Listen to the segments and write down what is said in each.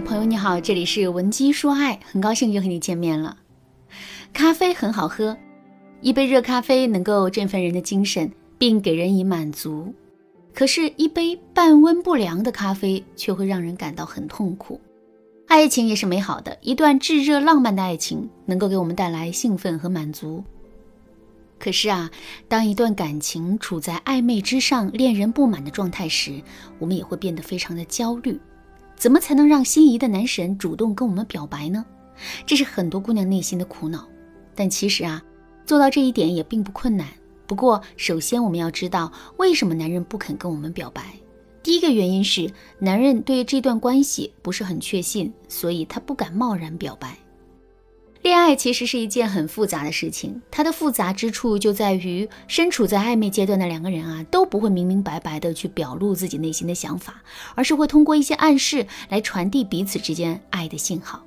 朋友你好，这里是文姬说爱，很高兴又和你见面了。咖啡很好喝，一杯热咖啡能够振奋人的精神，并给人以满足。可是，一杯半温不凉的咖啡却会让人感到很痛苦。爱情也是美好的，一段炙热浪漫的爱情能够给我们带来兴奋和满足。可是啊，当一段感情处在暧昧之上、恋人不满的状态时，我们也会变得非常的焦虑。怎么才能让心仪的男神主动跟我们表白呢？这是很多姑娘内心的苦恼。但其实啊，做到这一点也并不困难。不过，首先我们要知道为什么男人不肯跟我们表白。第一个原因是，男人对这段关系不是很确信，所以他不敢贸然表白。恋爱其实是一件很复杂的事情，它的复杂之处就在于身处在暧昧阶段的两个人啊，都不会明明白白的去表露自己内心的想法，而是会通过一些暗示来传递彼此之间爱的信号。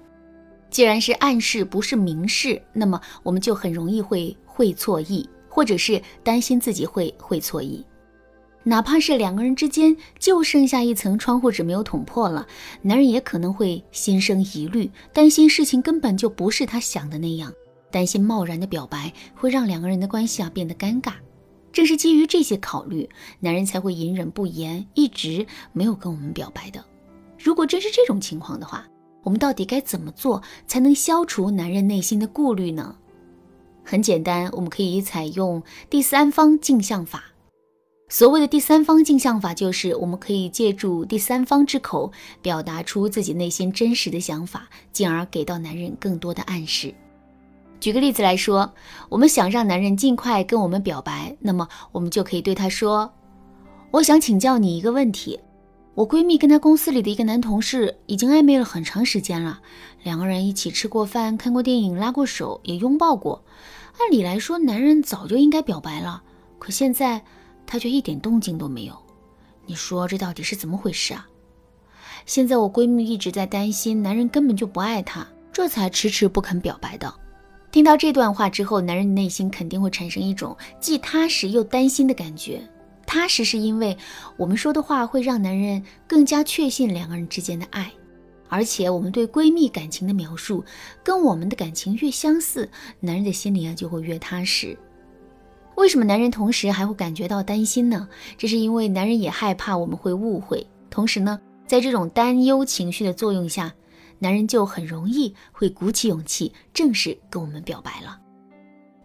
既然是暗示，不是明示，那么我们就很容易会会错意，或者是担心自己会会错意。哪怕是两个人之间就剩下一层窗户纸没有捅破了，男人也可能会心生疑虑，担心事情根本就不是他想的那样，担心贸然的表白会让两个人的关系啊变得尴尬。正是基于这些考虑，男人才会隐忍不言，一直没有跟我们表白的。如果真是这种情况的话，我们到底该怎么做才能消除男人内心的顾虑呢？很简单，我们可以采用第三方镜像法。所谓的第三方镜像法，就是我们可以借助第三方之口，表达出自己内心真实的想法，进而给到男人更多的暗示。举个例子来说，我们想让男人尽快跟我们表白，那么我们就可以对他说：“我想请教你一个问题，我闺蜜跟她公司里的一个男同事已经暧昧了很长时间了，两个人一起吃过饭、看过电影、拉过手、也拥抱过。按理来说，男人早就应该表白了，可现在……”他却一点动静都没有，你说这到底是怎么回事啊？现在我闺蜜一直在担心男人根本就不爱她，这才迟迟不肯表白的。听到这段话之后，男人内心肯定会产生一种既踏实又担心的感觉。踏实是因为我们说的话会让男人更加确信两个人之间的爱，而且我们对闺蜜感情的描述跟我们的感情越相似，男人的心里啊就会越踏实。为什么男人同时还会感觉到担心呢？这是因为男人也害怕我们会误会。同时呢，在这种担忧情绪的作用下，男人就很容易会鼓起勇气正式跟我们表白了。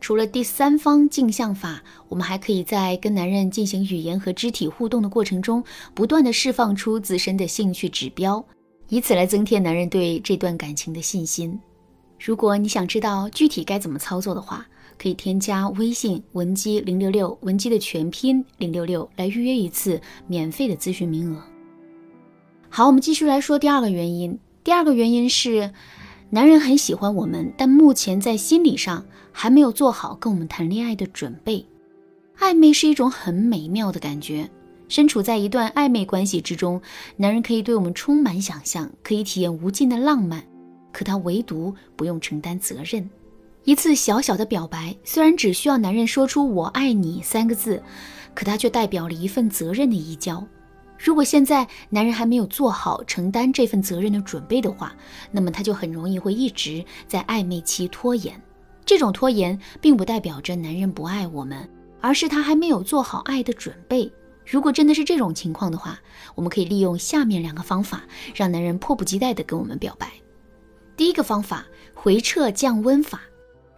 除了第三方镜像法，我们还可以在跟男人进行语言和肢体互动的过程中，不断的释放出自身的兴趣指标，以此来增添男人对这段感情的信心。如果你想知道具体该怎么操作的话，可以添加微信文姬零六六，文姬的全拼零六六，来预约一次免费的咨询名额。好，我们继续来说第二个原因。第二个原因是，男人很喜欢我们，但目前在心理上还没有做好跟我们谈恋爱的准备。暧昧是一种很美妙的感觉，身处在一段暧昧关系之中，男人可以对我们充满想象，可以体验无尽的浪漫，可他唯独不用承担责任。一次小小的表白，虽然只需要男人说出“我爱你”三个字，可它却代表了一份责任的移交。如果现在男人还没有做好承担这份责任的准备的话，那么他就很容易会一直在暧昧期拖延。这种拖延并不代表着男人不爱我们，而是他还没有做好爱的准备。如果真的是这种情况的话，我们可以利用下面两个方法，让男人迫不及待地跟我们表白。第一个方法：回撤降温法。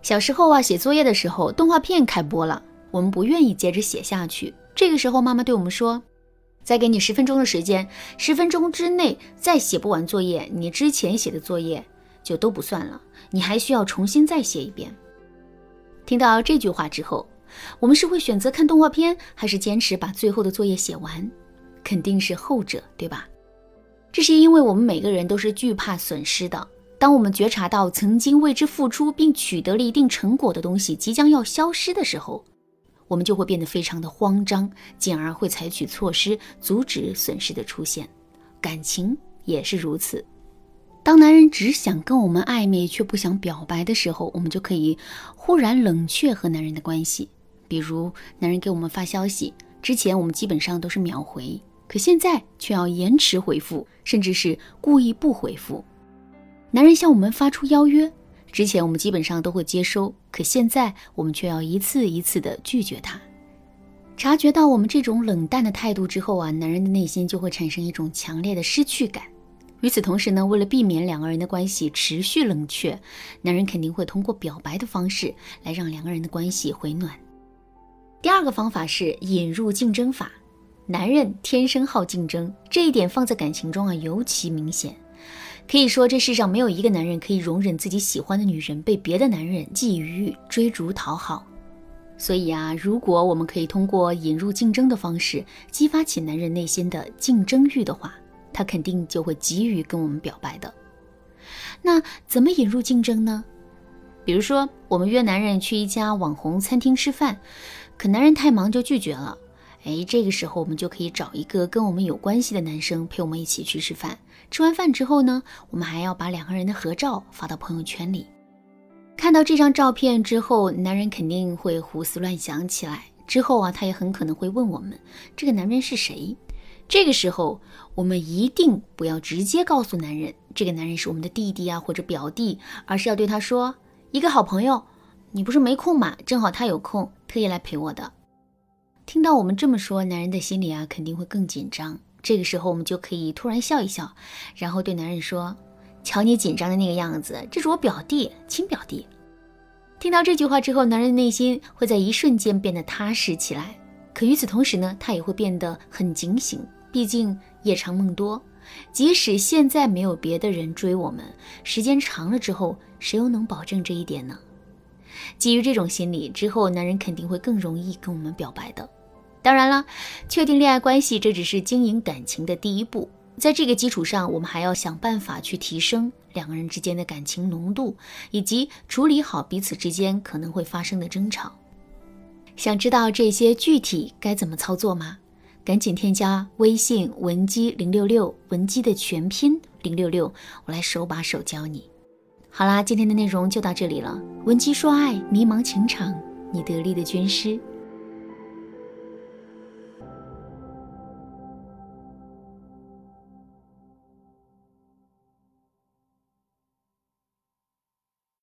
小时候啊，写作业的时候，动画片开播了，我们不愿意接着写下去。这个时候，妈妈对我们说：“再给你十分钟的时间，十分钟之内再写不完作业，你之前写的作业就都不算了，你还需要重新再写一遍。”听到这句话之后，我们是会选择看动画片，还是坚持把最后的作业写完？肯定是后者，对吧？这是因为我们每个人都是惧怕损失的。当我们觉察到曾经为之付出并取得了一定成果的东西即将要消失的时候，我们就会变得非常的慌张，进而会采取措施阻止损失的出现。感情也是如此。当男人只想跟我们暧昧却不想表白的时候，我们就可以忽然冷却和男人的关系。比如，男人给我们发消息之前，我们基本上都是秒回。可现在却要延迟回复，甚至是故意不回复。男人向我们发出邀约，之前我们基本上都会接收，可现在我们却要一次一次的拒绝他。察觉到我们这种冷淡的态度之后啊，男人的内心就会产生一种强烈的失去感。与此同时呢，为了避免两个人的关系持续冷却，男人肯定会通过表白的方式来让两个人的关系回暖。第二个方法是引入竞争法。男人天生好竞争，这一点放在感情中啊尤其明显。可以说，这世上没有一个男人可以容忍自己喜欢的女人被别的男人觊觎、追逐、讨好。所以啊，如果我们可以通过引入竞争的方式激发起男人内心的竞争欲的话，他肯定就会急于跟我们表白的。那怎么引入竞争呢？比如说，我们约男人去一家网红餐厅吃饭，可男人太忙就拒绝了。哎，这个时候我们就可以找一个跟我们有关系的男生陪我们一起去吃饭。吃完饭之后呢，我们还要把两个人的合照发到朋友圈里。看到这张照片之后，男人肯定会胡思乱想起来。之后啊，他也很可能会问我们这个男人是谁。这个时候，我们一定不要直接告诉男人这个男人是我们的弟弟啊或者表弟，而是要对他说一个好朋友，你不是没空嘛？正好他有空，特意来陪我的。听到我们这么说，男人的心里啊肯定会更紧张。这个时候，我们就可以突然笑一笑，然后对男人说：“瞧你紧张的那个样子，这是我表弟，亲表弟。”听到这句话之后，男人的内心会在一瞬间变得踏实起来。可与此同时呢，他也会变得很警醒。毕竟夜长梦多，即使现在没有别的人追我们，时间长了之后，谁又能保证这一点呢？基于这种心理，之后男人肯定会更容易跟我们表白的。当然了，确定恋爱关系这只是经营感情的第一步，在这个基础上，我们还要想办法去提升两个人之间的感情浓度，以及处理好彼此之间可能会发生的争吵。想知道这些具体该怎么操作吗？赶紧添加微信文姬零六六，文姬的全拼零六六，我来手把手教你。好啦，今天的内容就到这里了。文姬说爱，迷茫情场，你得力的军师。